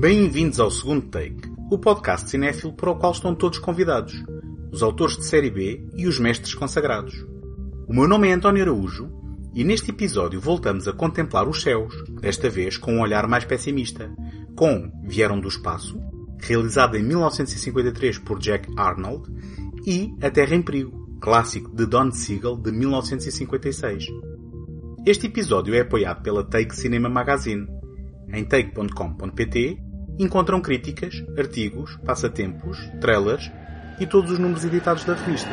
Bem-vindos ao segundo take, o podcast cinéfilo para o qual estão todos convidados, os autores de série B e os mestres consagrados. O meu nome é António Araújo e neste episódio voltamos a contemplar os céus, desta vez com um olhar mais pessimista, com Vieram do Espaço, realizado em 1953 por Jack Arnold, e A Terra em Perigo, clássico de Don Siegel de 1956. Este episódio é apoiado pela Take Cinema Magazine. Em take.com.pt encontram críticas, artigos, passatempos, trailers e todos os números editados da revista.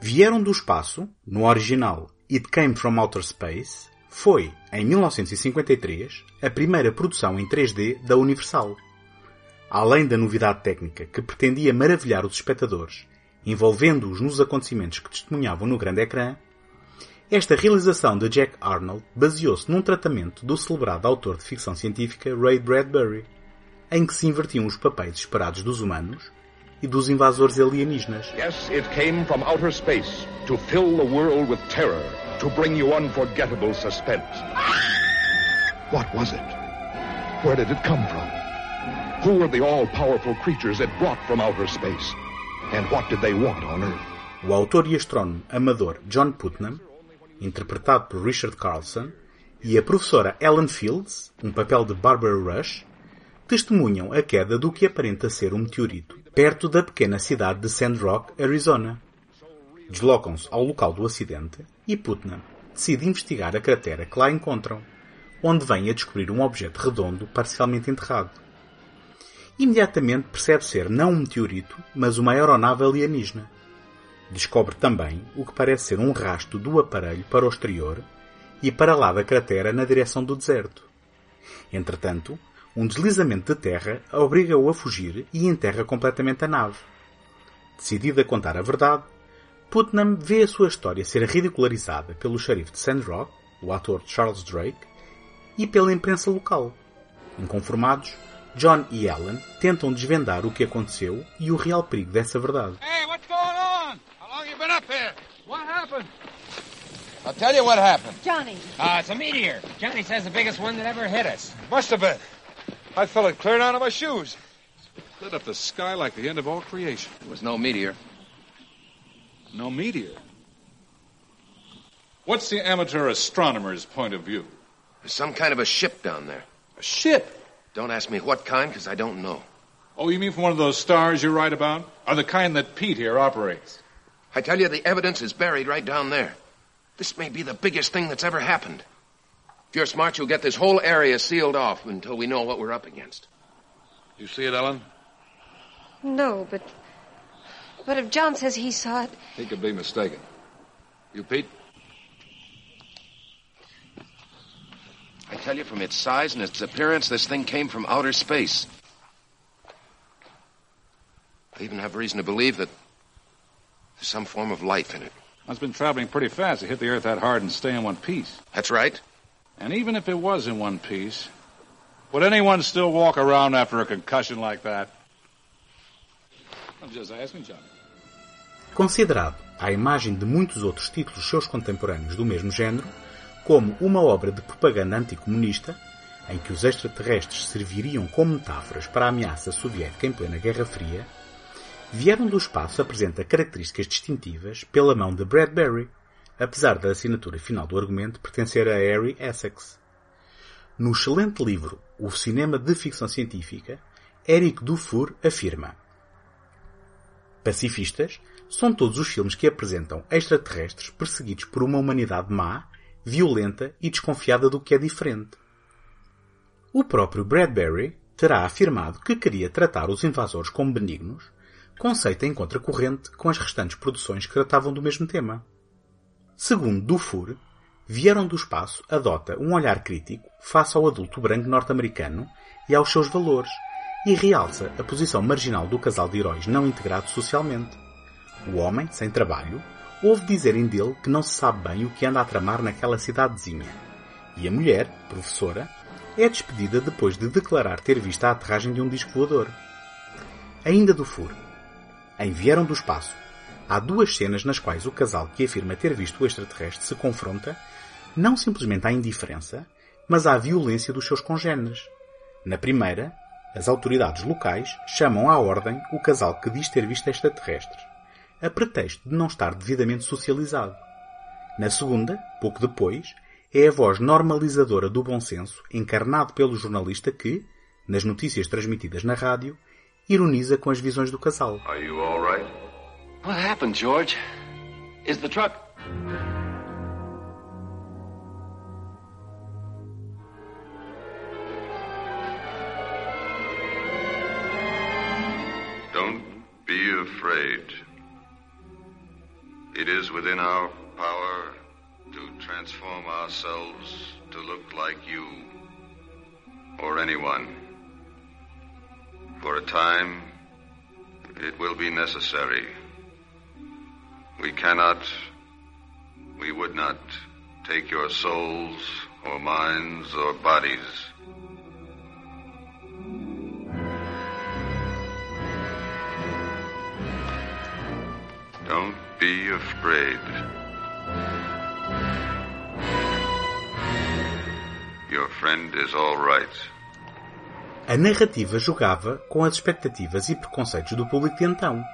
Vieram do Espaço, no original It Came From Outer Space, foi, em 1953, a primeira produção em 3D da Universal. Além da novidade técnica que pretendia maravilhar os espectadores, envolvendo-os nos acontecimentos que testemunhavam no grande ecrã, esta realização de Jack Arnold baseou-se num tratamento do celebrado autor de ficção científica Ray Bradbury, em que se invertiam os papéis esperados dos humanos e dos invasores alienígenas. Yes, it came from outer space to fill the world with terror, to bring you unforgettable suspense. What was it? Where did it come from? Who were the all-powerful creatures it brought from outer space? And what did they want on Earth? O autor e astrónomo amador John Putnam, interpretado por Richard Carlson, e a professora Ellen Fields, um papel de Barbara Rush, testemunham a queda do que aparenta ser um meteorito perto da pequena cidade de Sand Rock, Arizona. Deslocam-se ao local do acidente e Putnam decide investigar a cratera que lá encontram, onde vem a descobrir um objeto redondo parcialmente enterrado. Imediatamente percebe ser não um meteorito, mas uma aeronave alienígena. Descobre também o que parece ser um rasto do aparelho para o exterior e para lá da cratera na direção do deserto. Entretanto, um deslizamento de terra obriga-o a fugir e enterra completamente a nave. Decidido a contar a verdade, Putnam vê a sua história ser ridicularizada pelo xerife de Sandrock, o ator Charles Drake, e pela imprensa local. Inconformados, John e Ellen tentam desvendar o que aconteceu e o real perigo dessa verdade. Hey, what's going on? How long you been up here? What happened? I'll tell you what happened. Johnny. Uh, it's a meteor. Johnny says the biggest one that ever hit us. Must have been. I felt it clear down to my shoes. Lit up the sky like the end of all creation. It was no meteor. No meteor. What's the amateur astronomer's point of view? There's some kind of a ship down there. A ship. Don't ask me what kind, because I don't know. Oh, you mean from one of those stars you write about? Or the kind that Pete here operates? I tell you, the evidence is buried right down there. This may be the biggest thing that's ever happened. If you're smart, you'll get this whole area sealed off until we know what we're up against. You see it, Ellen? No, but. But if John says he saw it. He could be mistaken. You, Pete? I tell you, from its size and its appearance, this thing came from outer space. I even have reason to believe that there's some form of life in it. It's been traveling pretty fast to hit the Earth that hard and stay in one piece. That's right. And even if it was in one piece, would anyone still walk around after a concussion like that? I'm just asking, Johnny. Considerado, à imagem de muitos outros títulos seus contemporâneos do mesmo género, como uma obra de propaganda anticomunista, em que os extraterrestres serviriam como metáforas para a ameaça soviética em plena Guerra Fria, Vieram do Espaço apresenta características distintivas pela mão de Bradbury, apesar da assinatura final do argumento pertencer a Harry Essex. No excelente livro O Cinema de Ficção Científica, Eric Dufour afirma Pacifistas são todos os filmes que apresentam extraterrestres perseguidos por uma humanidade má, violenta e desconfiada do que é diferente. O próprio Bradbury terá afirmado que queria tratar os invasores como benignos, conceito em contracorrente com as restantes produções que tratavam do mesmo tema. Segundo Dufour, Vieram do Espaço adota um olhar crítico face ao adulto branco norte-americano e aos seus valores, e realça a posição marginal do casal de heróis não integrado socialmente. O homem, sem trabalho, ouve dizerem dele que não se sabe bem o que anda a tramar naquela cidadezinha. E a mulher, professora, é despedida depois de declarar ter visto a aterragem de um disco voador. Ainda do furo. Em Vieram do Espaço, há duas cenas nas quais o casal que afirma ter visto o extraterrestre se confronta não simplesmente à indiferença, mas à violência dos seus congêneres. Na primeira, as autoridades locais chamam à ordem o casal que diz ter visto extraterrestres, a pretexto de não estar devidamente socializado. Na segunda, pouco depois, é a voz normalizadora do bom senso, encarnado pelo jornalista que, nas notícias transmitidas na rádio, ironiza com as visões do casal. Are you all right? What happened, George? Is the truck... within our power to transform ourselves to look like you or anyone. For a time, it will be necessary. We cannot, we would not take your souls or minds or bodies. Don't be afraid. Your friend is all right. A narrativa jogava com as expectativas e preconceitos do público de então,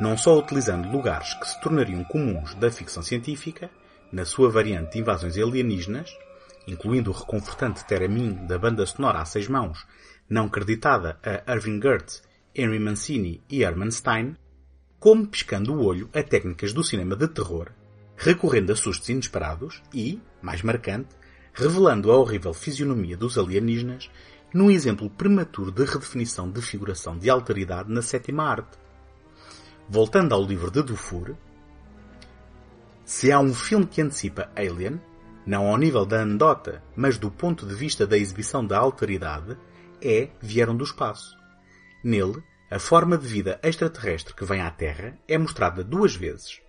não só utilizando lugares que se tornariam comuns da ficção científica, na sua variante de invasões alienígenas, incluindo o reconfortante Teramin da banda sonora a seis mãos, não creditada a Irving Gertz, Henry Mancini e Herman Stein, como piscando o olho a técnicas do cinema de terror, recorrendo a sustos inesperados e, mais marcante, revelando a horrível fisionomia dos alienígenas num exemplo prematuro de redefinição de figuração de alteridade na sétima arte. Voltando ao livro de Dufour, se há um filme que antecipa Alien, não ao nível da anedota, mas do ponto de vista da exibição da alteridade, é Vieram do Espaço. Nele, a forma de vida extraterrestre que vem à Terra é mostrada duas vezes.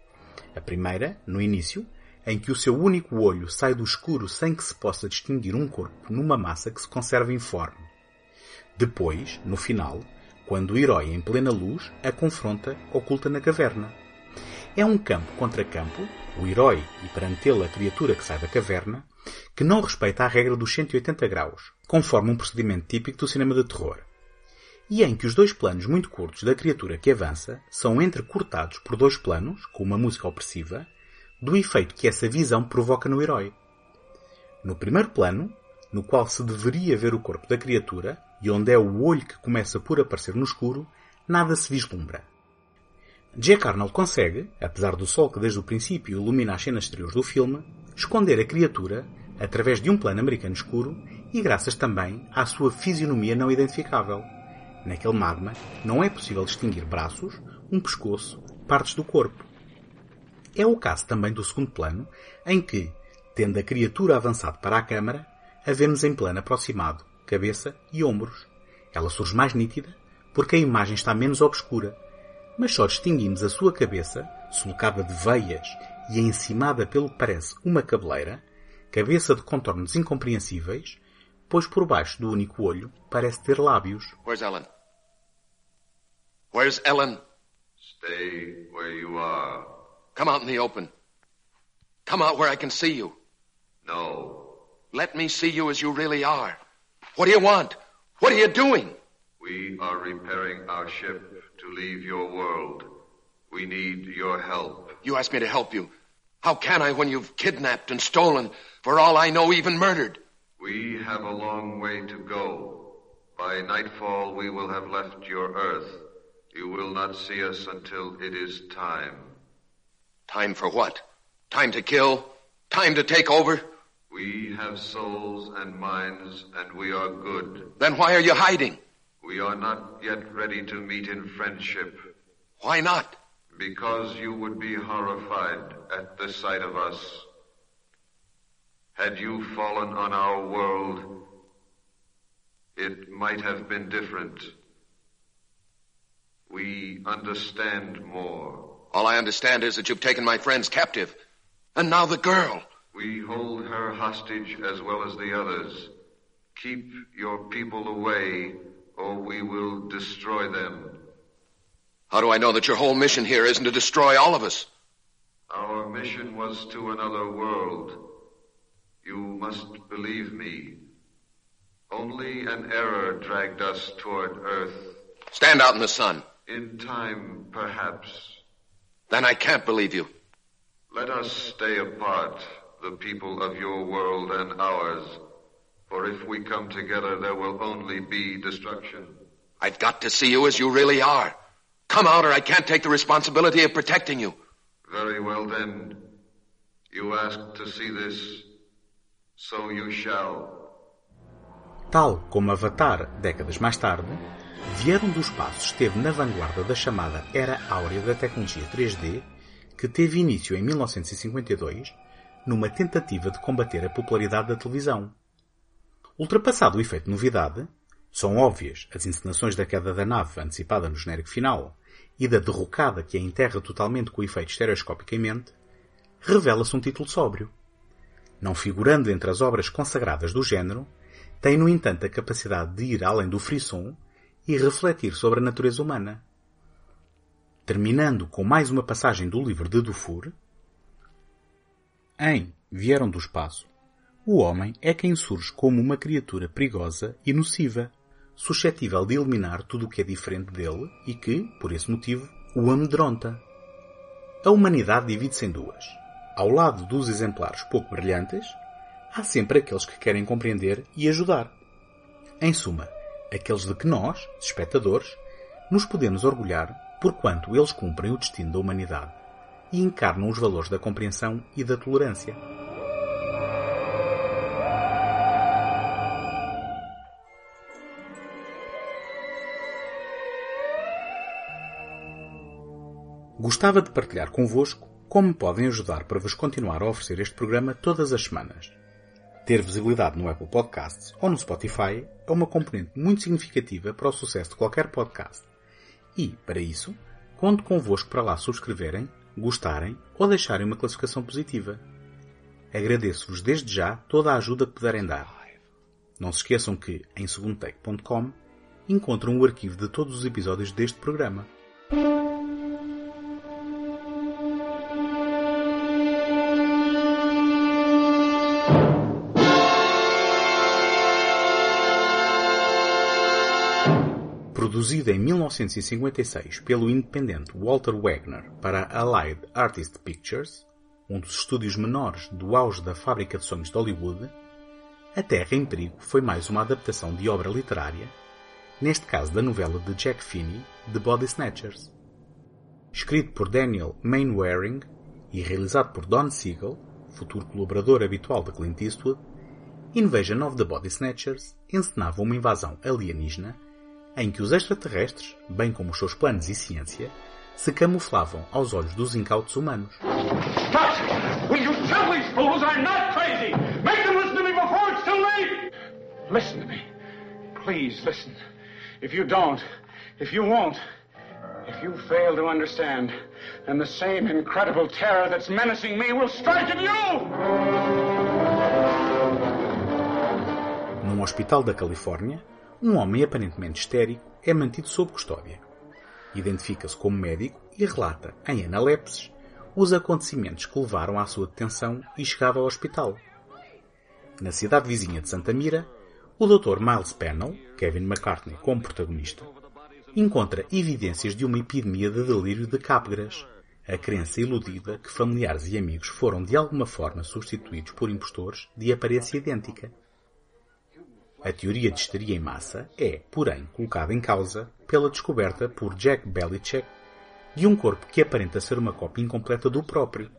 A primeira, no início, em que o seu único olho sai do escuro sem que se possa distinguir um corpo numa massa que se conserva informe. Depois, no final, quando o herói em plena luz a confronta oculta na caverna. É um campo contra campo, o herói e perante ele a criatura que sai da caverna, que não respeita a regra dos 180 graus, conforme um procedimento típico do cinema de terror e em que os dois planos muito curtos da criatura que avança são entrecortados por dois planos, com uma música opressiva, do efeito que essa visão provoca no herói. No primeiro plano, no qual se deveria ver o corpo da criatura, e onde é o olho que começa por aparecer no escuro, nada se vislumbra. Jack Arnold consegue, apesar do sol que desde o princípio ilumina as cenas exteriores do filme, esconder a criatura através de um plano americano escuro e graças também à sua fisionomia não identificável. Naquele magma não é possível distinguir braços, um pescoço, partes do corpo. É o caso também do segundo plano, em que, tendo a criatura avançado para a câmara, a vemos em plano aproximado, cabeça e ombros. Ela surge mais nítida porque a imagem está menos obscura, mas só distinguimos a sua cabeça, sulcada de veias e encimada pelo que parece uma cabeleira, cabeça de contornos incompreensíveis, pois por baixo do único olho parece ter lábios. Where's Ellen? Where's Ellen? Stay where you are. Come out in the open. Come out where I can see you. No. Let me see you as you really are. What do you want? What are you doing? We are repairing our ship to leave your world. We need your help. You asked me to help you. How can I when you've kidnapped and stolen, for all I know, even murdered? We have a long way to go. By nightfall, we will have left your Earth. You will not see us until it is time. Time for what? Time to kill? Time to take over? We have souls and minds, and we are good. Then why are you hiding? We are not yet ready to meet in friendship. Why not? Because you would be horrified at the sight of us. Had you fallen on our world, it might have been different. We understand more. All I understand is that you've taken my friends captive. And now the girl. We hold her hostage as well as the others. Keep your people away, or we will destroy them. How do I know that your whole mission here isn't to destroy all of us? Our mission was to another world. You must believe me. Only an error dragged us toward Earth. Stand out in the sun. In time, perhaps. Then I can't believe you. Let us stay apart, the people of your world and ours. For if we come together, there will only be destruction. I've got to see you as you really are. Come out or I can't take the responsibility of protecting you. Very well then. You asked to see this, so you shall. Tal como Avatar, décadas mais tarde, Vieram do Espaço esteve na vanguarda da chamada Era Áurea da tecnologia 3D, que teve início em 1952, numa tentativa de combater a popularidade da televisão. Ultrapassado o efeito de novidade, são óbvias as encenações da queda da nave antecipada no genérico final e da derrocada que a enterra totalmente com o efeito estereoscopicamente, revela-se um título sóbrio. Não figurando entre as obras consagradas do género, tem no entanto a capacidade de ir além do frisson e refletir sobre a natureza humana. Terminando com mais uma passagem do livro de Dufour, em Vieram do Espaço, o homem é quem surge como uma criatura perigosa e nociva, suscetível de eliminar tudo o que é diferente dele e que, por esse motivo, o amedronta. A humanidade divide-se em duas. Ao lado dos exemplares pouco brilhantes, há sempre aqueles que querem compreender e ajudar. Em suma, aqueles de que nós, espectadores, nos podemos orgulhar porquanto eles cumprem o destino da humanidade e encarnam os valores da compreensão e da tolerância. Gostava de partilhar convosco como podem ajudar para vos continuar a oferecer este programa todas as semanas. Ter visibilidade no Apple Podcasts ou no Spotify é uma componente muito significativa para o sucesso de qualquer podcast. E, para isso, conto convosco para lá subscreverem, gostarem ou deixarem uma classificação positiva. Agradeço-vos desde já toda a ajuda que puderem dar. Não se esqueçam que, em segundotech.com, encontram o arquivo de todos os episódios deste programa. Produzida em 1956 pelo independente Walter Wagner para a Allied Artist Pictures, um dos estúdios menores do auge da fábrica de sonhos de Hollywood, A Terra em Perigo foi mais uma adaptação de obra literária, neste caso da novela de Jack Finney, The Body Snatchers. Escrito por Daniel Mainwaring e realizado por Don Siegel, futuro colaborador habitual de Clint Eastwood, Invasion of the Body Snatchers encenava uma invasão alienígena em que os extraterrestres, bem como os seus planos e ciência, se camuflavam aos olhos dos incautos humanos. Stop! Will you tell these fools I'm not crazy? Make them listen to me before it's too late! Listen to me. Please listen. If you don't, if you won't, if you fail to understand, then the same incredible terror that's menacing me will strike at you! Num hospital da Califórnia, um homem aparentemente histérico é mantido sob custódia. Identifica-se como médico e relata, em analepses, os acontecimentos que levaram à sua detenção e chegada ao hospital. Na cidade vizinha de Santa Mira, o Dr. Miles Pennell, Kevin McCartney como protagonista, encontra evidências de uma epidemia de delírio de cápgaras, a crença iludida que familiares e amigos foram de alguma forma substituídos por impostores de aparência idêntica. A teoria de histeria em massa é, porém, colocada em causa pela descoberta por Jack Belichick de um corpo que aparenta ser uma cópia incompleta do próprio.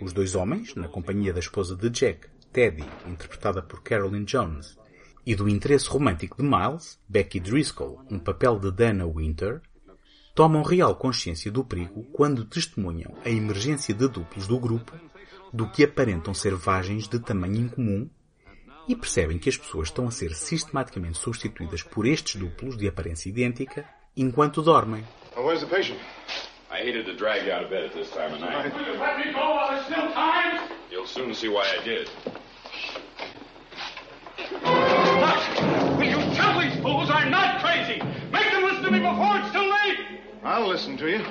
Os dois homens, na companhia da esposa de Jack, Teddy, interpretada por Carolyn Jones, e do interesse romântico de Miles, Becky Driscoll, um papel de Dana Winter, tomam real consciência do perigo quando testemunham a emergência de duplos do grupo do que aparentam ser vagens de tamanho incomum e percebem que as pessoas estão a ser sistematicamente substituídas por estes duplos de aparência idêntica enquanto dormem. Well, where's the patient? I hated to drag you out of bed at this time of night. Will you let me go while there's still time? You'll soon see why I did. What? Will you tell these fools I'm not crazy? Make them listen to me before it's too late! I'll listen to you.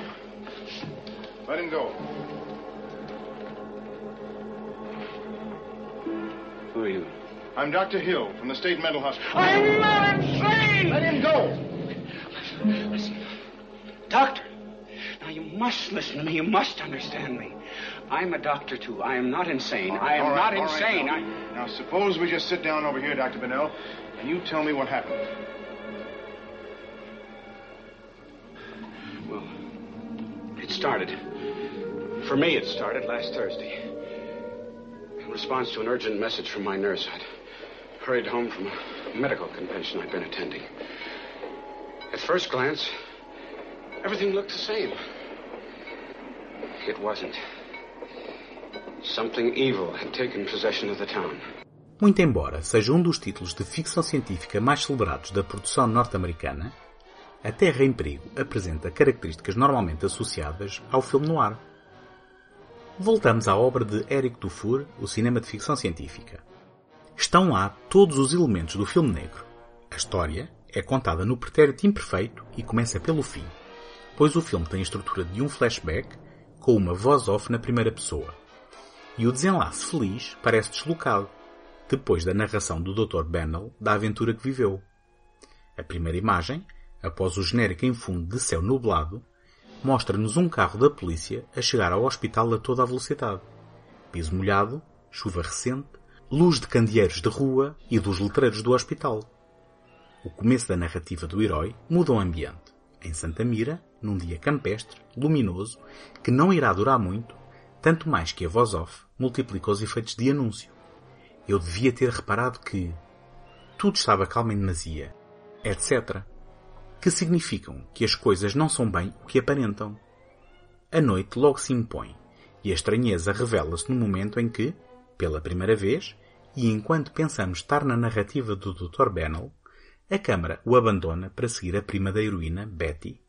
Let him go. Who are you? I'm Dr. Hill from the State Mental Hospital. I'm not insane! Let him go! Listen. Doctor, now you must listen to me. You must understand me. I'm a doctor, too. I am not insane. All I am right, not all right, insane. now. I... Now, suppose we just sit down over here, Dr. Bennell, and you tell me what happened. Well, it started. For me, it started last Thursday. In response to an urgent message from my nurse, I'd hurried home from a medical convention I'd been attending. At first glance, everything looked the same. It wasn't. Something evil had taken possession of the town. Muito embora seja um dos títulos de ficção científica mais celebrados da produção norte-americana, A Terra em Perigo apresenta características normalmente associadas ao filme noir. Voltamos à obra de Eric Dufour, o cinema de ficção científica. Estão lá todos os elementos do filme negro. A história é contada no pretérito imperfeito e começa pelo fim, pois o filme tem a estrutura de um flashback com uma voz off na primeira pessoa. E o desenlace feliz parece deslocado, depois da narração do Dr. Bennell da aventura que viveu. A primeira imagem, após o genérico em fundo de céu nublado, mostra-nos um carro da polícia a chegar ao hospital a toda a velocidade. Piso molhado, chuva recente, luz de candeeiros de rua e dos letreiros do hospital. O começo da narrativa do herói muda o ambiente. Em Santa Mira, num dia campestre, luminoso, que não irá durar muito, tanto mais que a voz off multiplica os efeitos de anúncio. Eu devia ter reparado que tudo estava calmo em demasia, etc. Que significam que as coisas não são bem o que aparentam. A noite logo se impõe e a estranheza revela-se no momento em que, pela primeira vez, e enquanto pensamos estar na narrativa do Dr. Bennell, a câmara o abandona para seguir a prima da heroína, Betty,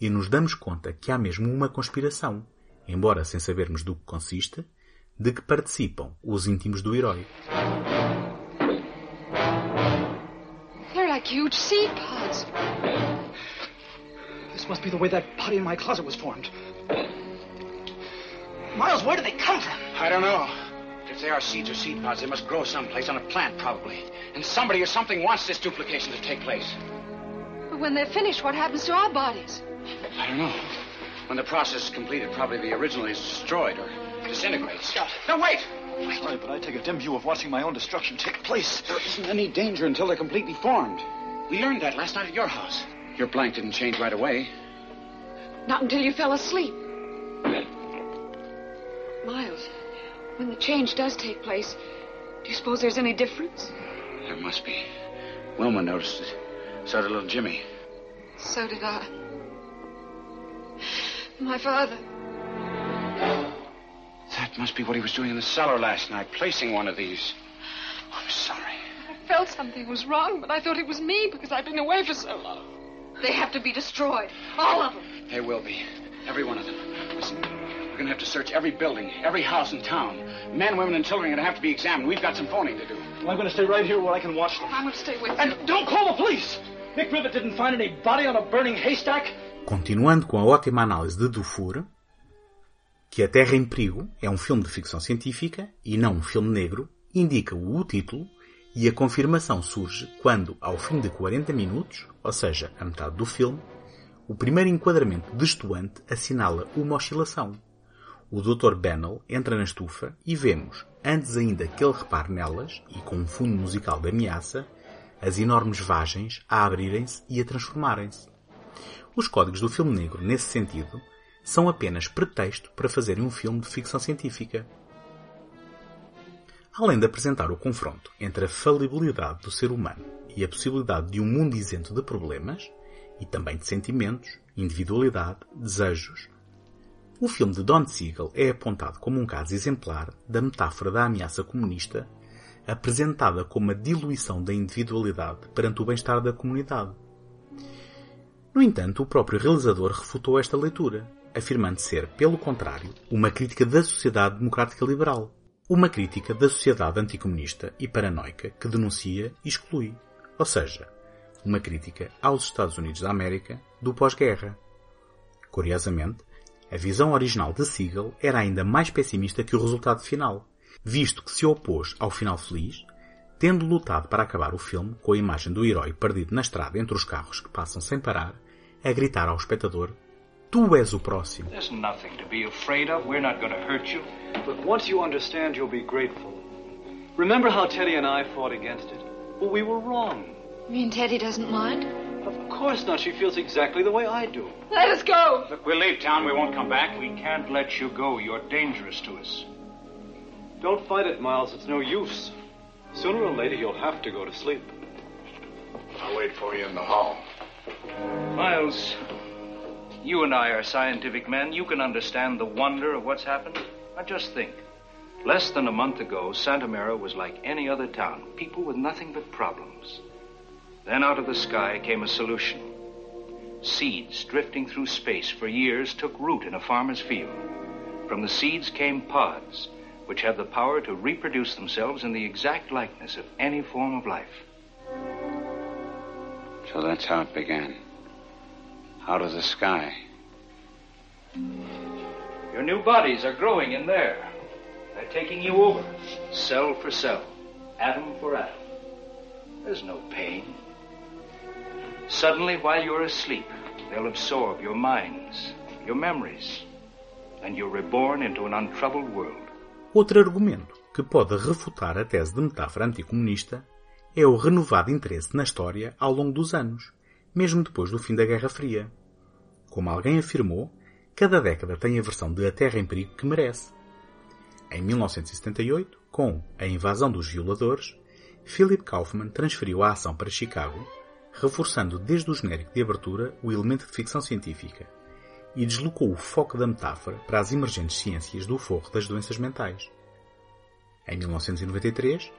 e nos damos conta que há mesmo uma conspiração, embora sem sabermos do que consiste, de que participam os íntimos do herói. They're like huge seed pods. This must be the way that body in my closet was formed. Miles, where did they come from? I don't know. If they are seeds or seed pods, they must grow someplace on a plant, probably. And somebody or something wants this duplication to take place. But when they're finished, what happens to our bodies? I don't know. When the process is completed, probably the original is destroyed or disintegrates. Scott. No, wait! Right, but I take a dim view of watching my own destruction take place. There isn't any danger until they're completely formed. We learned that last night at your house. Your blank didn't change right away. Not until you fell asleep. Miles, when the change does take place, do you suppose there's any difference? There must be. Wilma noticed it. So did little Jimmy. So did I. My father. That must be what he was doing in the cellar last night, placing one of these. I'm sorry. I felt something was wrong, but I thought it was me because I've been away for so long. They have to be destroyed. All of them. They will be. Every one of them. Listen, going to have to search every building, every house in town. Men, women, and children are going to have to be examined. We've got some phoning to do. Well, I'm going to stay right here where I can watch them. I'm going to stay with And you. don't call the police! Nick Rivet didn't find any body on a burning haystack. Continuando com a ótima análise de Dufour, que A Terra em Perigo é um filme de ficção científica e não um filme negro, indica-o o título e a confirmação surge quando, ao fim de 40 minutos, ou seja, a metade do filme, o primeiro enquadramento destoante assinala uma oscilação. O Dr. Bennell entra na estufa e vemos, antes ainda que ele repare nelas, e com um fundo musical de ameaça, as enormes vagens a abrirem-se e a transformarem-se. Os códigos do filme negro, nesse sentido, são apenas pretexto para fazerem um filme de ficção científica. Além de apresentar o confronto entre a falibilidade do ser humano e a possibilidade de um mundo isento de problemas, e também de sentimentos, individualidade, desejos, o filme de Don Siegel é apontado como um caso exemplar da metáfora da ameaça comunista, apresentada como a diluição da individualidade perante o bem-estar da comunidade. No entanto, o próprio realizador refutou esta leitura, afirmando ser, pelo contrário, uma crítica da sociedade democrática liberal, uma crítica da sociedade anticomunista e paranoica que denuncia e exclui, ou seja, uma crítica aos Estados Unidos da América do pós-guerra. Curiosamente, a visão original de Siegel era ainda mais pessimista que o resultado final, visto que se opôs ao final feliz, tendo lutado para acabar o filme com a imagem do herói perdido na estrada entre os carros que passam sem parar, a gritar ao espectador Tu és o próximo. There's nothing to be afraid of. We're not going to hurt you. But once you understand, you'll be grateful. Remember how Teddy and I fought against it? Well, we were wrong. You mean Teddy doesn't mind? Of course not. She feels exactly the way I do. Let us go! Look, we'll leave town. We won't come back. We can't let you go. You're dangerous to us. Don't fight it, Miles. It's no use. Sooner or later, you'll have to go to sleep. I'll wait for you in the hall. Miles, you and I are scientific men. You can understand the wonder of what's happened. Now just think. Less than a month ago, Santa Mara was like any other town. People with nothing but problems. Then out of the sky came a solution. Seeds drifting through space for years took root in a farmer's field. From the seeds came pods, which have the power to reproduce themselves in the exact likeness of any form of life. So that's how it began. Out of the sky. Your new bodies are growing in there. They're taking you over, cell for cell, atom for atom. There's no pain. Suddenly, while you're asleep, they'll absorb your minds, your memories, and you're reborn into an untroubled world. Outro argumento que pode refutar a tese de metáfora anticomunista é o renovado interesse na história ao longo dos anos, mesmo depois do fim da Guerra Fria. Como alguém afirmou, cada década tem a versão de A Terra em Perigo que merece. Em 1978, com A Invasão dos Violadores, Philip Kaufman transferiu a ação para Chicago, reforçando desde o genérico de abertura o elemento de ficção científica e deslocou o foco da metáfora para as emergentes ciências do forro das doenças mentais. Em 1993,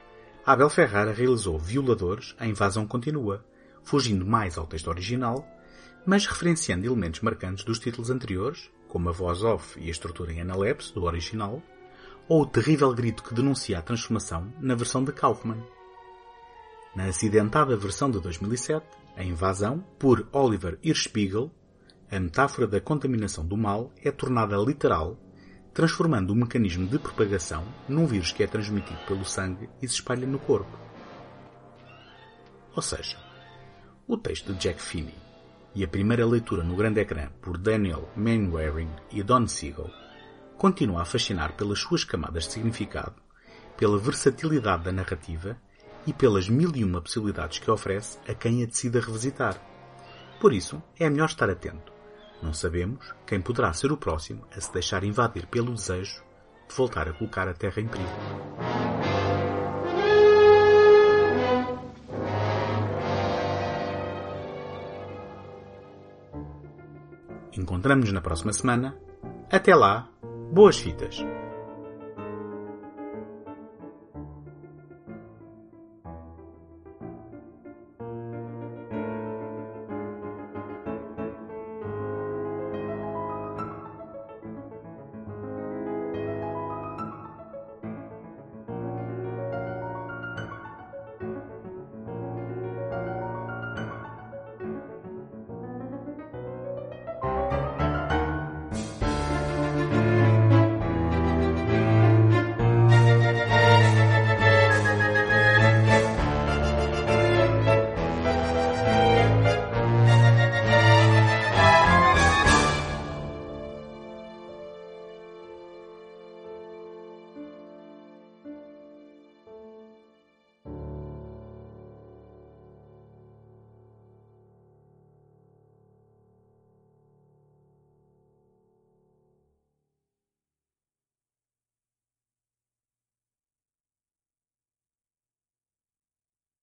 Abel Ferrara realizou Violadores, a invasão continua, fugindo mais ao texto original, mas referenciando elementos marcantes dos títulos anteriores, como a voz off e a estrutura em analepse do original, ou o terrível grito que denuncia a transformação na versão de Kaufman. Na acidentada versão de 2007, A Invasão, por Oliver Hirschbiegel, a metáfora da contaminação do mal é tornada literal, transformando o mecanismo de propagação num vírus que é transmitido pelo sangue e se espalha no corpo. Ou seja, o texto de Jack Finney e a primeira leitura no grande ecrã por Daniel Mainwaring e Don Siegel continua a fascinar pelas suas camadas de significado, pela versatilidade da narrativa e pelas mil e uma possibilidades que oferece a quem a decida revisitar. Por isso, é melhor estar atento. Não sabemos quem poderá ser o próximo a se deixar invadir pelo desejo de voltar a colocar a Terra em perigo. Encontramos-nos na próxima semana. Até lá, boas fitas!